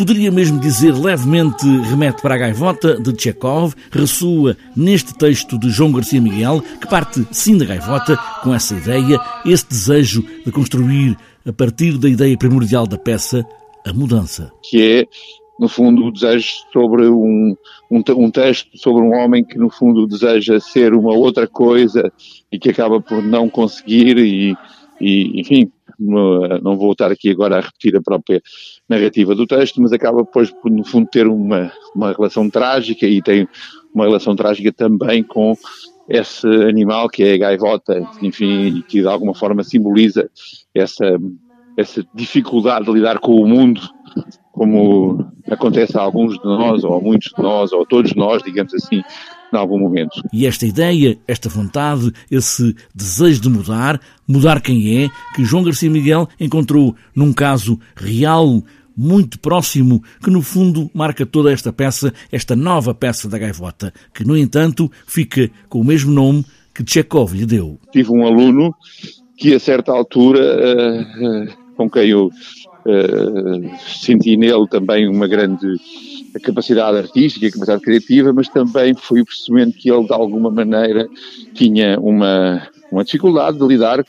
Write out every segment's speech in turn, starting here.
poderia mesmo dizer levemente remete para a gaivota de Chekhov, ressoa neste texto de João Garcia Miguel, que parte sim da gaivota, com essa ideia, esse desejo de construir, a partir da ideia primordial da peça, a mudança. Que é no fundo, o desejo sobre um, um, um, texto sobre um homem que, no fundo, deseja ser uma outra coisa e que acaba por não conseguir e, e enfim, não vou estar aqui agora a repetir a própria narrativa do texto, mas acaba depois no fundo, ter uma, uma relação trágica e tem uma relação trágica também com esse animal que é a gaivota, enfim, que de alguma forma simboliza essa, essa dificuldade de lidar com o mundo como acontece a alguns de nós, ou a muitos de nós, ou a todos nós, digamos assim, em algum momento. E esta ideia, esta vontade, esse desejo de mudar, mudar quem é, que João Garcia Miguel encontrou num caso real, muito próximo, que no fundo marca toda esta peça, esta nova peça da gaivota, que no entanto fica com o mesmo nome que Chekhov lhe deu. Tive um aluno que a certa altura, uh, uh, com quem eu Uh, senti nele também uma grande capacidade artística, capacidade criativa, mas também fui percebendo que ele de alguma maneira tinha uma, uma dificuldade de lidar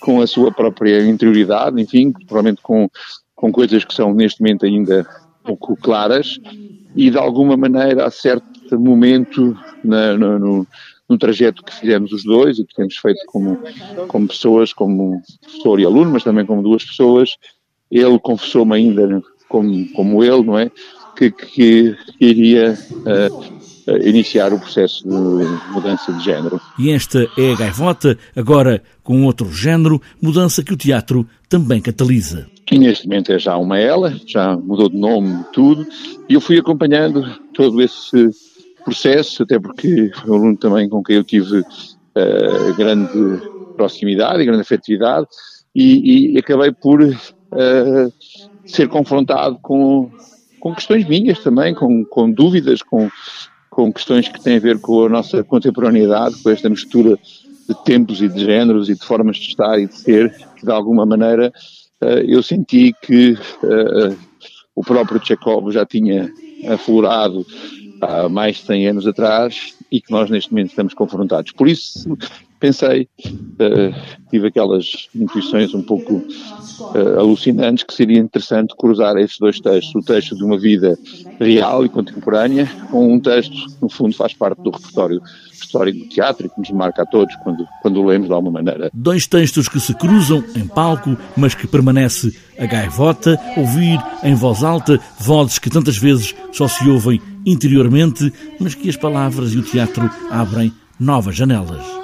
com a sua própria interioridade, enfim, provavelmente com, com coisas que são neste momento ainda pouco claras. E de alguma maneira a certo momento na, no, no, no trajeto que fizemos os dois e que temos feito como, como pessoas, como professor e aluno, mas também como duas pessoas, ele confessou-me ainda, como, como ele, não é? Que, que iria uh, iniciar o processo de mudança de género. E esta é a gaivota, agora com outro género, mudança que o teatro também catalisa. E neste momento é já uma ela, já mudou de nome, tudo, e eu fui acompanhando todo esse processo, até porque foi um aluno também com quem eu tive uh, grande proximidade e grande afetividade, e, e acabei por uh, ser confrontado com, com questões minhas também, com, com dúvidas, com, com questões que têm a ver com a nossa contemporaneidade, com esta mistura de tempos e de géneros e de formas de estar e de ser, que de alguma maneira uh, eu senti que uh, o próprio Chekhov já tinha aflorado há mais de 100 anos atrás e que nós neste momento estamos confrontados. Por isso pensei, uh, tive aquelas intuições um pouco uh, alucinantes que seria interessante cruzar esses dois textos, o texto de uma vida real e contemporânea com um texto que no fundo faz parte do repertório histórico do teatro e que nos marca a todos quando, quando o lemos de alguma maneira. Dois textos que se cruzam em palco, mas que permanece a gaivota, ouvir em voz alta vozes que tantas vezes só se ouvem interiormente, mas que as palavras e o teatro abrem novas janelas.